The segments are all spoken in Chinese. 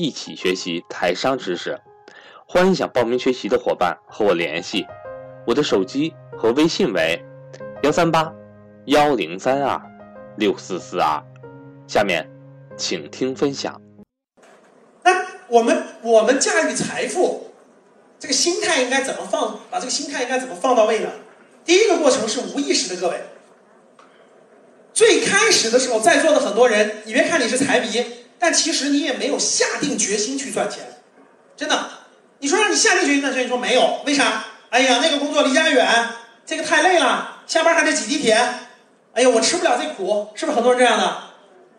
一起学习台商知识，欢迎想报名学习的伙伴和我联系，我的手机和微信为幺三八幺零三二六四四二。下面，请听分享。那我们我们驾驭财富，这个心态应该怎么放？把这个心态应该怎么放到位呢？第一个过程是无意识的，各位。最开始的时候，在座的很多人，你别看你是财迷。但其实你也没有下定决心去赚钱，真的。你说让你下定决心赚钱，你说没有，为啥？哎呀，那个工作离家远，这个太累了，下班还得挤地铁。哎呀，我吃不了这苦，是不是很多人这样的？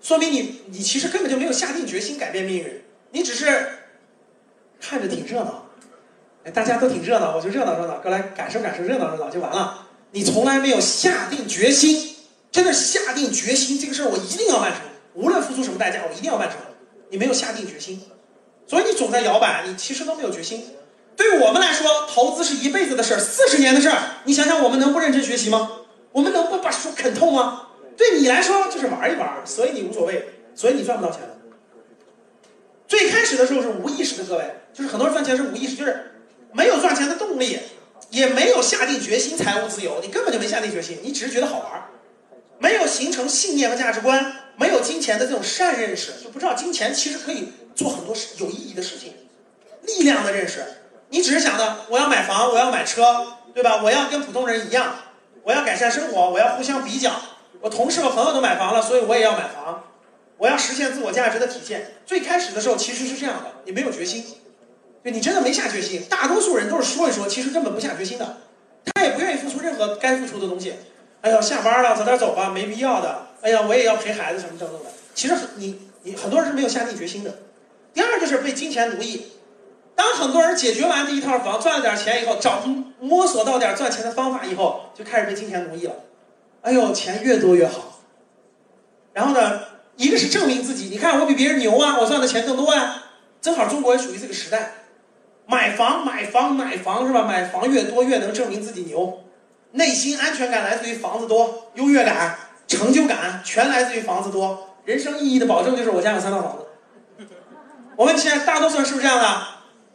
说明你你其实根本就没有下定决心改变命运，你只是看着挺热闹，哎，大家都挺热闹，我就热闹热闹，过来感受感受热闹热闹就完了。你从来没有下定决心，真的下定决心，这个事儿我一定要完成。无论付出什么代价，我一定要完成。你没有下定决心，所以你总在摇摆，你其实都没有决心。对于我们来说，投资是一辈子的事儿，四十年的事儿。你想想，我们能不认真学习吗？我们能不把书啃透吗？对你来说就是玩一玩，所以你无所谓，所以你赚不到钱。最开始的时候是无意识的，各位，就是很多人赚钱是无意识，就是没有赚钱的动力，也没有下定决心财务自由，你根本就没下定决心，你只是觉得好玩，没有形成信念和价值观。没有金钱的这种善认识，就不知道金钱其实可以做很多有意义的事情。力量的认识，你只是想着我要买房，我要买车，对吧？我要跟普通人一样，我要改善生活，我要互相比较。我同事和朋友都买房了，所以我也要买房。我要实现自我价值的体现。最开始的时候其实是这样的，你没有决心，对你真的没下决心。大多数人都是说一说，其实根本不下决心的。他也不愿意付出任何该付出的东西。哎呦，下班了，早点走吧，没必要的。哎呀，我也要陪孩子什么等等的。其实你你很多人是没有下定决心的。第二就是被金钱奴役。当很多人解决完这一套房，赚了点钱以后，找摸索到点赚钱的方法以后，就开始被金钱奴役了。哎呦，钱越多越好。然后呢，一个是证明自己，你看我比别人牛啊，我赚的钱更多啊。正好中国也属于这个时代，买房买房买房是吧？买房越多越能证明自己牛。内心安全感来自于房子多，优越感、成就感全来自于房子多。人生意义的保证就是我家有三套房子。我问现在大多数人是不是这样的？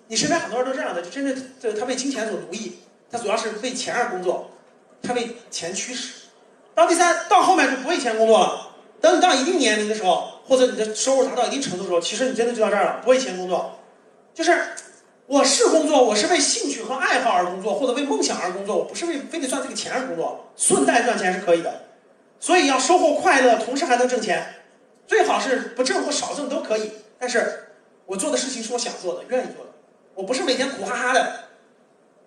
你身边很多人都这样的，就真的就他被金钱所奴役，他主要是为钱而工作，他为钱驱使。到第三，到后面就不为钱工作了。等你到一定年龄的时候，或者你的收入达到一定程度的时候，其实你真的就到这儿了，不为钱工作，就是。我是工作，我是为兴趣和爱好而工作，或者为梦想而工作。我不是为非得赚这个钱而工作，顺带赚钱是可以的。所以要收获快乐，同时还能挣钱，最好是不挣或少挣都可以。但是我做的事情是我想做的，愿意做的。我不是每天苦哈哈的，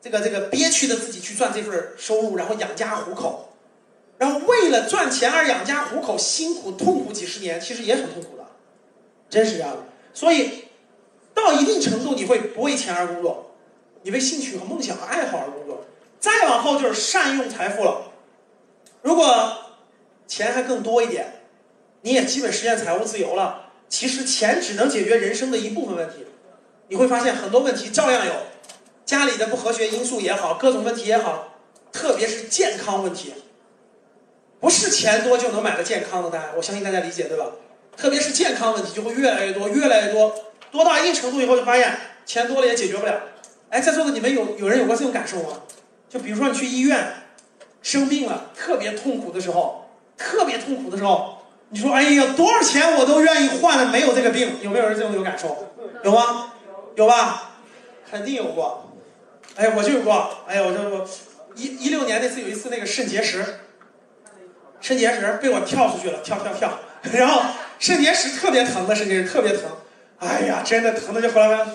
这个这个憋屈的自己去赚这份收入，然后养家糊口，然后为了赚钱而养家糊口，辛苦痛苦几十年，其实也很痛苦的，真是这样的。所以。到一定程度，你会不为钱而工作，你为兴趣和梦想和爱好而工作。再往后就是善用财富了。如果钱还更多一点，你也基本实现财务自由了。其实钱只能解决人生的一部分问题，你会发现很多问题照样有，家里的不和谐因素也好，各种问题也好，特别是健康问题，不是钱多就能买个健康的大家。我相信大家理解对吧？特别是健康问题就会越来越多，越来越多。多到一定程度以后，就发现钱多了也解决不了。哎，在座的你们有有人有过这种感受吗？就比如说你去医院生病了，特别痛苦的时候，特别痛苦的时候，你说：“哎呀，多少钱我都愿意换了，没有这个病。”有没有人这种有感受？有吗？有吧？肯定有过。哎，我就有过。哎呀，我就我一一六年那次有一次那个肾结石，肾结石被我跳出去了，跳跳跳，然后肾结石特别疼的肾结石特别疼。哎呀，真的疼的就回来了，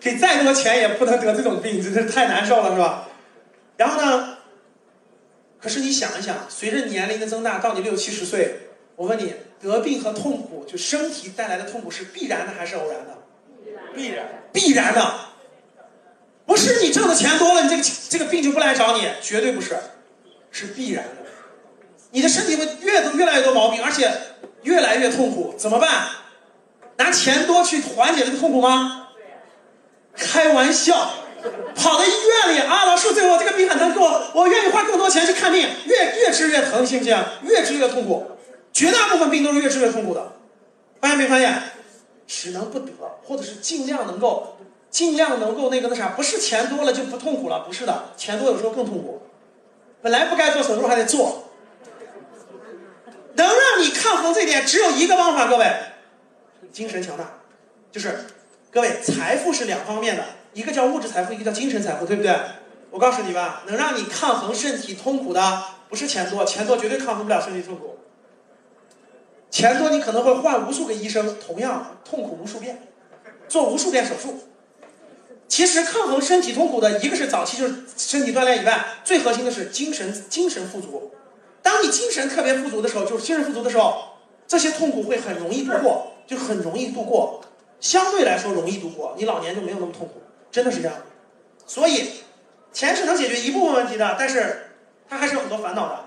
给再多钱也不能得这种病，真是太难受了，是吧？然后呢？可是你想一想，随着年龄的增大，到你六七十岁，我问你，得病和痛苦，就身体带来的痛苦是必然的还是偶然的？必然必然的，不是你挣的钱多了，你这个这个病就不来找你，绝对不是，是必然的。你的身体会越多越来越多毛病，而且越来越痛苦，怎么办？拿钱多去缓解这个痛苦吗？开玩笑，跑到医院里啊，老师，最后这个病很疼，给我愿意花更多钱去看病，越越治越疼，信不信？越治越痛苦，绝大部分病都是越治越痛苦的，发现没发现？只能不得，或者是尽量能够，尽量能够那个那啥，不是钱多了就不痛苦了，不是的，钱多有时候更痛苦。本来不该做手术还得做，能让你抗衡这点只有一个方法，各位，精神强大，就是各位财富是两方面的，一个叫物质财富，一个叫精神财富，对不对？我告诉你吧，能让你抗衡身体痛苦的不是钱多，钱多绝对抗衡不了身体痛苦。钱多，你可能会换无数个医生，同样痛苦无数遍，做无数遍手术。其实抗衡身体痛苦的一个是早期就是身体锻炼以外，最核心的是精神精神富足。当你精神特别富足的时候，就是精神富足的时候，这些痛苦会很容易度过，就很容易度过，相对来说容易度过，你老年就没有那么痛苦，真的是这样。所以，钱是能解决一部分问题的，但是它还是有很多烦恼的，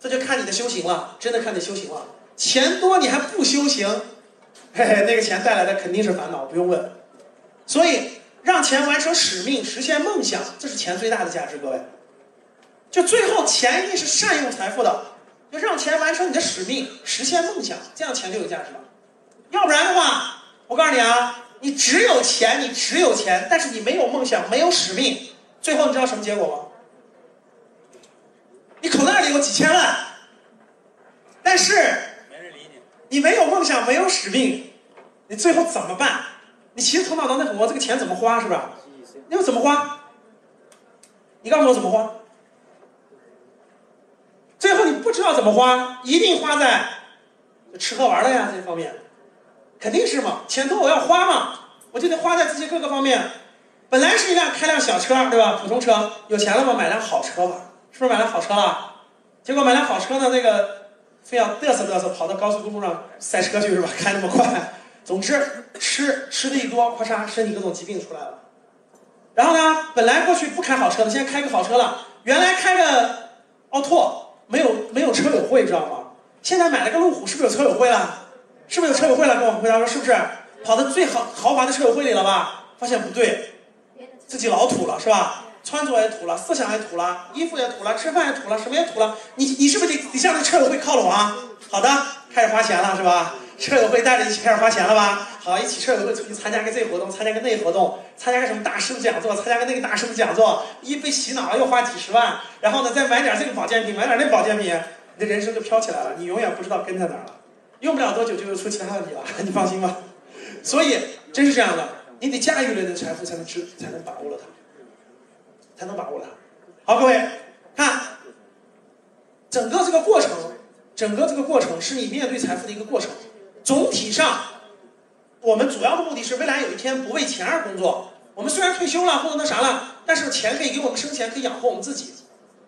这就看你的修行了，真的看你修行了。钱多你还不修行，嘿嘿，那个钱带来的肯定是烦恼，不用问。所以让钱完成使命、实现梦想，这是钱最大的价值。各位，就最后钱一定是善用财富的，就让钱完成你的使命、实现梦想，这样钱就有价值了。要不然的话，我告诉你啊，你只有钱，你只有钱，但是你没有梦想、没有使命，最后你知道什么结果吗？你口袋里有几千万，但是。你没有梦想，没有使命，你最后怎么办？你其实头脑当中我这个钱怎么花是吧？你要怎么花？你告诉我怎么花？最后你不知道怎么花，一定花在吃喝玩乐呀这方面，肯定是嘛。钱多我要花嘛，我就得花在这些各个方面。本来是一辆开辆小车对吧？普通车，有钱了嘛，买辆好车吧，是不是买辆好车了？结果买辆好车呢，那个。非要嘚瑟嘚瑟，跑到高速公路上赛车去是吧？开那么快，总之吃吃的一多，咔嚓，身体各种疾病出来了。然后呢，本来过去不开好车的，现在开个好车了。原来开个奥拓，没有没有车友会，知道吗？现在买了个路虎，是不是有车友会了？是不是有车友会了？跟我回答说是不是？跑到最豪豪华的车友会里了吧？发现不对，自己老土了是吧？穿着也土了，思想也土了，衣服也土了，吃饭也土了，什么也土了。你你是不是得得向那车友会靠拢啊？好的，开始花钱了是吧？车友会带着一起开始花钱了吧？好，一起车友会出去参加个这活动，参加个那活动，参加个什么大师的讲座，参加个那个大师的讲座，一被洗脑又花几十万，然后呢再买点这个保健品，买点那保健品，你的人生就飘起来了，你永远不知道跟在哪儿了，用不了多久就又出其他问题了，你放心吧。所以真是这样的，你得驾驭了你的财富，才能知，才能把握了它。才能把握了它。好，各位，看，整个这个过程，整个这个过程是你面对财富的一个过程。总体上，我们主要的目的是未来有一天不为钱而工作。我们虽然退休了或者那啥了，但是钱可以给我们生钱，可以养活我们自己。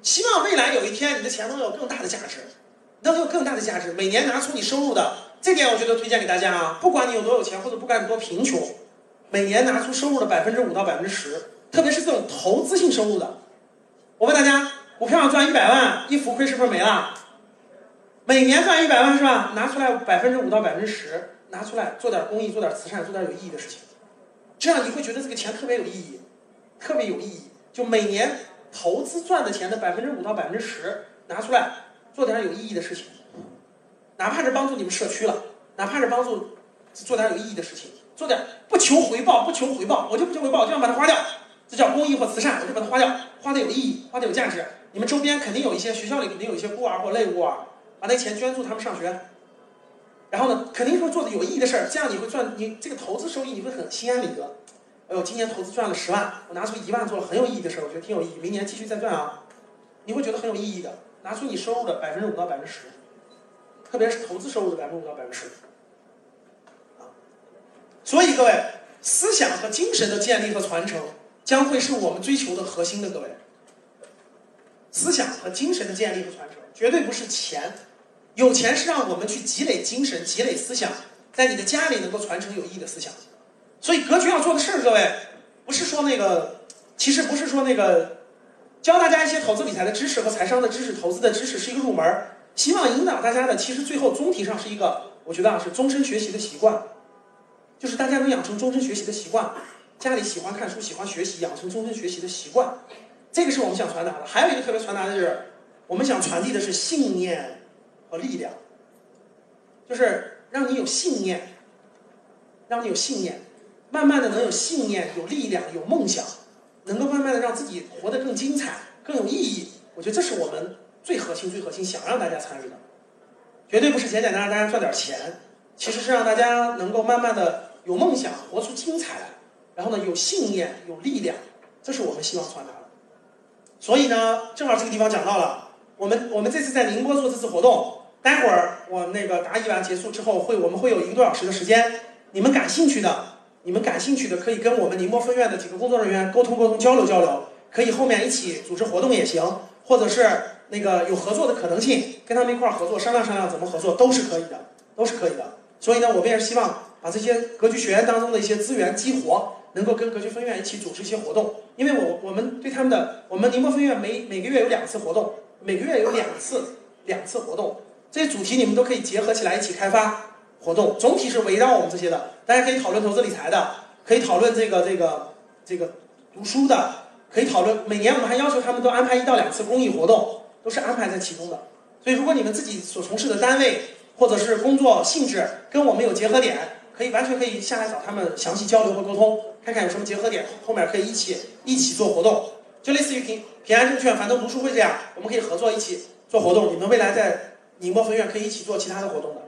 希望未来有一天你的钱能有更大的价值，能有更大的价值。每年拿出你收入的这点，我觉得推荐给大家啊。不管你有多有钱，或者不管你多贫穷，每年拿出收入的百分之五到百分之十。特别是这种投资性收入的，我问大家，股票上赚一百万，一浮亏是不是没了？每年赚一百万是吧？拿出来百分之五到百分之十，拿出来做点公益，做点慈善，做点有意义的事情，这样你会觉得这个钱特别有意义，特别有意义。就每年投资赚的钱的百分之五到百分之十，拿出来做点有意义的事情，哪怕是帮助你们社区了，哪怕是帮助做点有意义的事情，做点不求回报，不求回报，我就不求回报，我就想把它花掉。这叫公益或慈善，我就把它花掉，花的有意义，花的有价值。你们周边肯定有一些学校里肯定有一些孤儿或类孤儿，把那钱捐助他们上学。然后呢，肯定会做的有意义的事儿，这样你会赚，你这个投资收益你会很心安理得。哎呦，今年投资赚了十万，我拿出一万做了很有意义的事儿，我觉得挺有意义，明年继续再赚啊，你会觉得很有意义的。拿出你收入的百分之五到百分之十，特别是投资收入的百分之五到百分之十。啊，所以各位，思想和精神的建立和传承。将会是我们追求的核心的各位，思想和精神的建立和传承，绝对不是钱。有钱是让我们去积累精神、积累思想，在你的家里能够传承有益的思想，所以格局要做的事儿，各位不是说那个，其实不是说那个教大家一些投资理财的知识和财商的知识、投资的知识是一个入门，希望引导大家的，其实最后总体上是一个，我觉得啊是终身学习的习惯，就是大家能养成终身学习的习惯，家里喜欢看书、喜欢学习，养成终身学习的习惯，这个是我们想传达的。还有一个特别传达的就是，我们想传递的是信念和力量，就是让你有信念，让你有信念。慢慢的能有信念、有力量、有梦想，能够慢慢的让自己活得更精彩、更有意义。我觉得这是我们最核心、最核心想让大家参与的，绝对不是简简单单大家赚点钱，其实是让大家能够慢慢的有梦想、活出精彩来，然后呢有信念、有力量，这是我们希望传达的。所以呢，正好这个地方讲到了，我们我们这次在宁波做这次活动，待会儿我那个答疑完结束之后，会我们会有一个多小时的时间，你们感兴趣的。你们感兴趣的可以跟我们宁波分院的几个工作人员沟通沟通、交流交流，可以后面一起组织活动也行，或者是那个有合作的可能性，跟他们一块儿合作商量商量怎么合作都是可以的，都是可以的。所以呢，我们也是希望把这些格局学员当中的一些资源激活，能够跟格局分院一起组织一些活动，因为我我们对他们的，我们宁波分院每每个月有两次活动，每个月有两次两次活动，这些主题你们都可以结合起来一起开发。活动总体是围绕我们这些的，大家可以讨论投资理财的，可以讨论这个这个这个读书的，可以讨论。每年我们还要求他们都安排一到两次公益活动，都是安排在其中的。所以，如果你们自己所从事的单位或者是工作性质跟我们有结合点，可以完全可以下来找他们详细交流和沟通，看看有什么结合点，后面可以一起一起做活动，就类似于平平安证券、樊登读书会这样，我们可以合作一起做活动。你们未来在宁波分院可以一起做其他的活动的。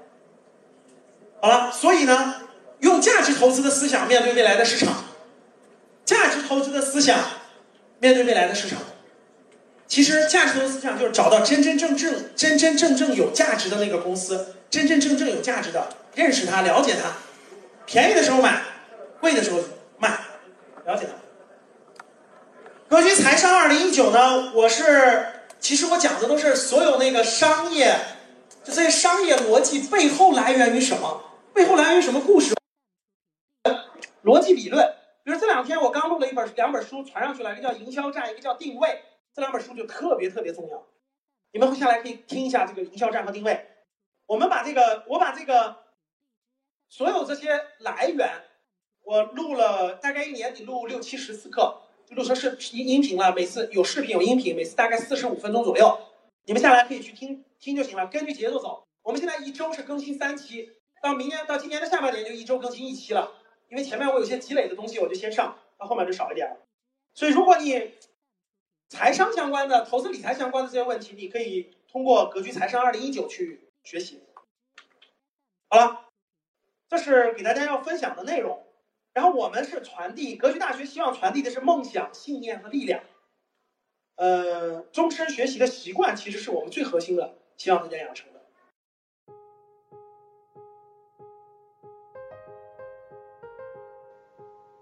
好了，所以呢，用价值投资的思想面对未来的市场，价值投资的思想面对未来的市场。其实价值投资思想就是找到真真正正、真真正正有价值的那个公司，真真正正有价值的，认识它、了解它，便宜的时候买，贵的时候卖，了解它。格局财商二零一九呢，我是其实我讲的都是所有那个商业，就这些商业逻辑背后来源于什么？背后来源于什么故事？逻辑理论，比如这两天我刚录了一本两本书传上去了，一个叫营销战，一个叫定位，这两本书就特别特别重要。你们下来可以听一下这个营销战和定位。我们把这个，我把这个所有这些来源，我录了大概一年得录六七十次课，就录成视音音频了。每次有视频有音频，每次大概四十五分钟左右。你们下来可以去听听就行了，根据节奏走。我们现在一周是更新三期。到明年到今年的下半年就一周更新一期了，因为前面我有些积累的东西，我就先上，到后面就少一点了。所以如果你财商相关的、投资理财相关的这些问题，你可以通过格局财商二零一九去学习。好了，这是给大家要分享的内容。然后我们是传递格局大学希望传递的是梦想、信念和力量。呃，终身学习的习惯其实是我们最核心的，希望大家养成。